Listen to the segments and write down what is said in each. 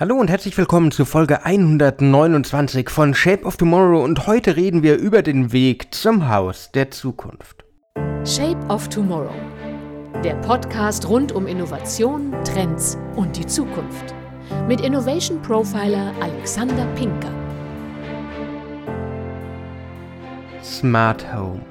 Hallo und herzlich willkommen zu Folge 129 von Shape of Tomorrow und heute reden wir über den Weg zum Haus der Zukunft. Shape of Tomorrow. Der Podcast rund um Innovation, Trends und die Zukunft. Mit Innovation Profiler Alexander Pinker. Smart Home.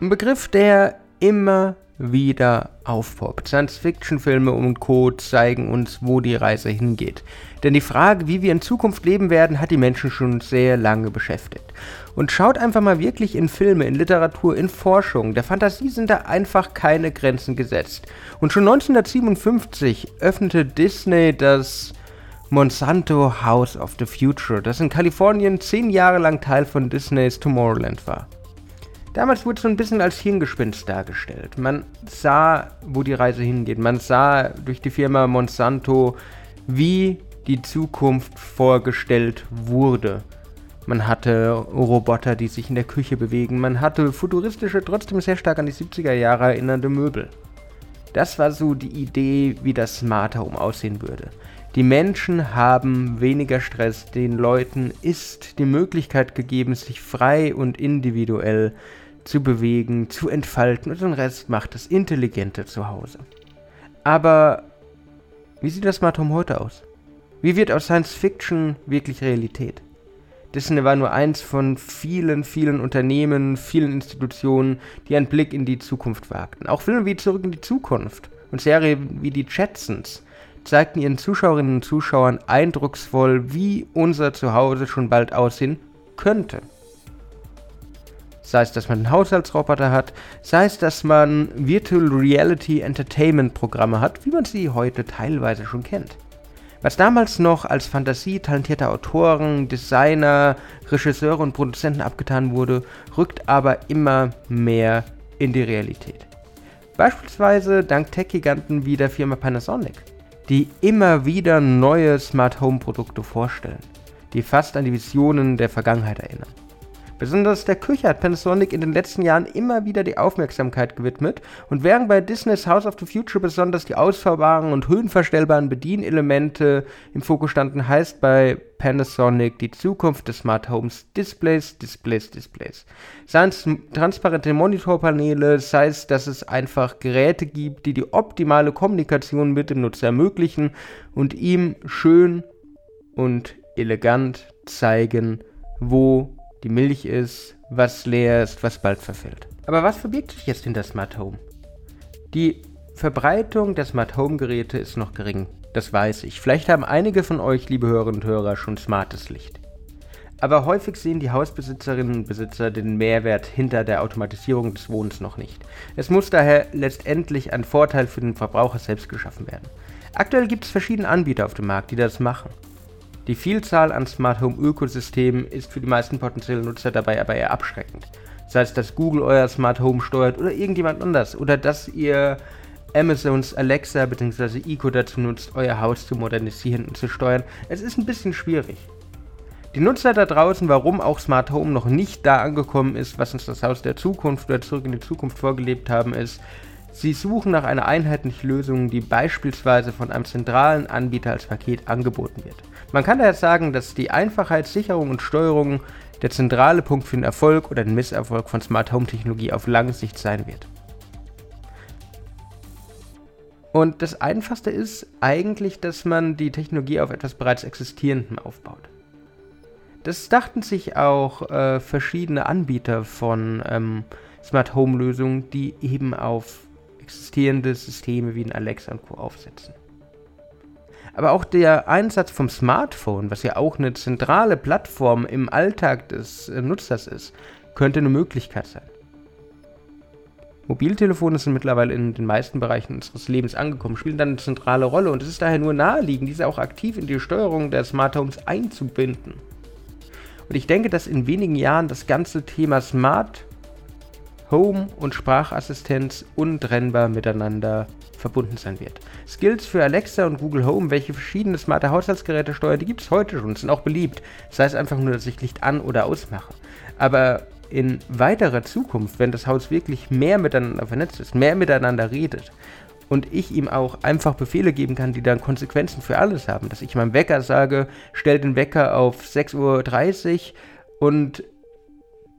Ein Begriff, der immer wieder aufpoppt. Science-Fiction-Filme und Co. zeigen uns, wo die Reise hingeht. Denn die Frage, wie wir in Zukunft leben werden, hat die Menschen schon sehr lange beschäftigt. Und schaut einfach mal wirklich in Filme, in Literatur, in Forschung. Der Fantasie sind da einfach keine Grenzen gesetzt. Und schon 1957 öffnete Disney das Monsanto House of the Future, das in Kalifornien zehn Jahre lang Teil von Disneys Tomorrowland war. Damals wurde es so ein bisschen als Hirngespinst dargestellt. Man sah, wo die Reise hingeht. Man sah durch die Firma Monsanto, wie die Zukunft vorgestellt wurde. Man hatte Roboter, die sich in der Küche bewegen. Man hatte futuristische, trotzdem sehr stark an die 70er Jahre erinnernde Möbel. Das war so die Idee, wie das Smart Home aussehen würde. Die Menschen haben weniger Stress, den Leuten ist die Möglichkeit gegeben, sich frei und individuell zu bewegen, zu entfalten und den Rest macht das intelligente Zuhause. Aber wie sieht das Smart Home heute aus? Wie wird aus Science Fiction wirklich Realität? Disney war nur eins von vielen, vielen Unternehmen, vielen Institutionen, die einen Blick in die Zukunft wagten. Auch Filme wie Zurück in die Zukunft und Serien wie die Jetsons zeigten ihren Zuschauerinnen und Zuschauern eindrucksvoll, wie unser Zuhause schon bald aussehen könnte. Sei es, dass man einen Haushaltsroboter hat, sei es, dass man Virtual Reality Entertainment Programme hat, wie man sie heute teilweise schon kennt. Was damals noch als Fantasie talentierter Autoren, Designer, Regisseure und Produzenten abgetan wurde, rückt aber immer mehr in die Realität. Beispielsweise dank Tech-Giganten wie der Firma Panasonic, die immer wieder neue Smart Home Produkte vorstellen, die fast an die Visionen der Vergangenheit erinnern. Besonders der Küche hat Panasonic in den letzten Jahren immer wieder die Aufmerksamkeit gewidmet und während bei Disneys House of the Future besonders die ausfahrbaren und höhenverstellbaren Bedienelemente im Fokus standen, heißt bei Panasonic die Zukunft des Smart Homes Displays, Displays, Displays. Seien es transparente Monitorpaneele, sei es, dass es einfach Geräte gibt, die die optimale Kommunikation mit dem Nutzer ermöglichen und ihm schön und elegant zeigen, wo die Milch ist, was leer ist, was bald verfällt. Aber was verbirgt sich jetzt hinter Smart Home? Die Verbreitung der Smart Home Geräte ist noch gering, das weiß ich. Vielleicht haben einige von euch, liebe Hörerinnen und Hörer, schon smartes Licht. Aber häufig sehen die Hausbesitzerinnen und Besitzer den Mehrwert hinter der Automatisierung des Wohnens noch nicht. Es muss daher letztendlich ein Vorteil für den Verbraucher selbst geschaffen werden. Aktuell gibt es verschiedene Anbieter auf dem Markt, die das machen. Die Vielzahl an Smart Home Ökosystemen ist für die meisten potenziellen Nutzer dabei aber eher abschreckend. Sei es, dass Google euer Smart Home steuert oder irgendjemand anders oder dass ihr Amazons Alexa bzw. Eco dazu nutzt, euer Haus zu modernisieren und zu steuern. Es ist ein bisschen schwierig. Die Nutzer da draußen, warum auch Smart Home noch nicht da angekommen ist, was uns das Haus der Zukunft oder zurück in die Zukunft vorgelebt haben, ist, Sie suchen nach einer einheitlichen Lösung, die beispielsweise von einem zentralen Anbieter als Paket angeboten wird. Man kann daher sagen, dass die Einfachheit, Sicherung und Steuerung der zentrale Punkt für den Erfolg oder den Misserfolg von Smart Home Technologie auf lange Sicht sein wird. Und das Einfachste ist eigentlich, dass man die Technologie auf etwas bereits Existierendem aufbaut. Das dachten sich auch äh, verschiedene Anbieter von ähm, Smart Home Lösungen, die eben auf existierende Systeme wie ein Alexa und Co. aufsetzen. Aber auch der Einsatz vom Smartphone, was ja auch eine zentrale Plattform im Alltag des äh, Nutzers ist, könnte eine Möglichkeit sein. Mobiltelefone sind mittlerweile in den meisten Bereichen unseres Lebens angekommen, spielen dann eine zentrale Rolle und es ist daher nur naheliegend, diese auch aktiv in die Steuerung der Smart Homes einzubinden. Und ich denke, dass in wenigen Jahren das ganze Thema Smart Home und Sprachassistenz untrennbar miteinander verbunden sein wird. Skills für Alexa und Google Home, welche verschiedene smarte Haushaltsgeräte steuern, die gibt es heute schon, sind auch beliebt. Sei es einfach nur, dass ich Licht an- oder ausmache. Aber in weiterer Zukunft, wenn das Haus wirklich mehr miteinander vernetzt ist, mehr miteinander redet und ich ihm auch einfach Befehle geben kann, die dann Konsequenzen für alles haben. Dass ich meinem Wecker sage, stell den Wecker auf 6.30 Uhr und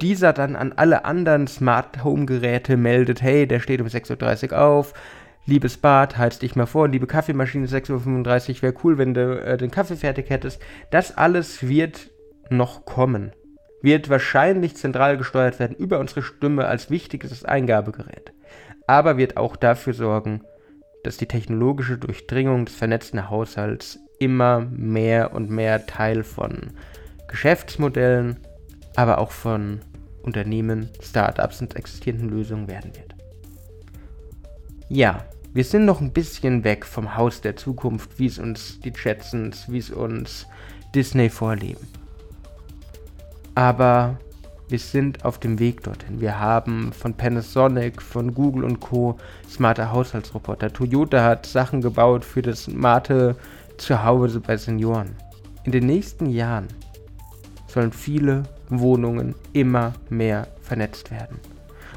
dieser dann an alle anderen Smart Home Geräte meldet, hey, der steht um 6.30 Uhr auf, liebes Bad, heiz dich mal vor, liebe Kaffeemaschine 6.35 Uhr, wäre cool, wenn du äh, den Kaffee fertig hättest. Das alles wird noch kommen. Wird wahrscheinlich zentral gesteuert werden über unsere Stimme als wichtiges Eingabegerät. Aber wird auch dafür sorgen, dass die technologische Durchdringung des vernetzten Haushalts immer mehr und mehr Teil von Geschäftsmodellen, aber auch von Unternehmen, Startups und existierenden Lösungen werden wird. Ja, wir sind noch ein bisschen weg vom Haus der Zukunft, wie es uns die Jetsons, wie es uns Disney vorleben. Aber wir sind auf dem Weg dorthin. Wir haben von Panasonic, von Google und Co. smarte Haushaltsroboter. Toyota hat Sachen gebaut für das smarte Zuhause bei Senioren. In den nächsten Jahren sollen viele Wohnungen immer mehr vernetzt werden.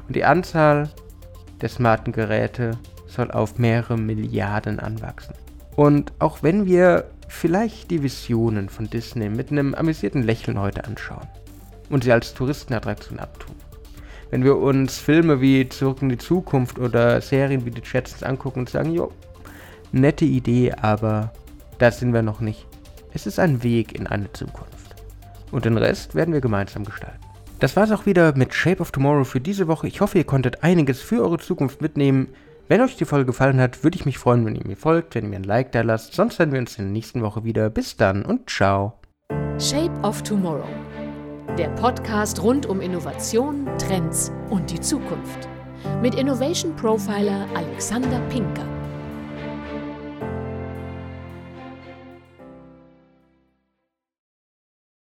Und die Anzahl der smarten Geräte soll auf mehrere Milliarden anwachsen. Und auch wenn wir vielleicht die Visionen von Disney mit einem amüsierten Lächeln heute anschauen und sie als Touristenattraktion abtun, wenn wir uns Filme wie Zurück in die Zukunft oder Serien wie die Jetsons angucken und sagen, jo, nette Idee, aber da sind wir noch nicht. Es ist ein Weg in eine Zukunft. Und den Rest werden wir gemeinsam gestalten. Das war es auch wieder mit Shape of Tomorrow für diese Woche. Ich hoffe, ihr konntet einiges für eure Zukunft mitnehmen. Wenn euch die Folge gefallen hat, würde ich mich freuen, wenn ihr mir folgt, wenn ihr mir ein Like da lasst. Sonst sehen wir uns in der nächsten Woche wieder. Bis dann und ciao. Shape of Tomorrow. Der Podcast rund um Innovation, Trends und die Zukunft. Mit Innovation Profiler Alexander Pinker.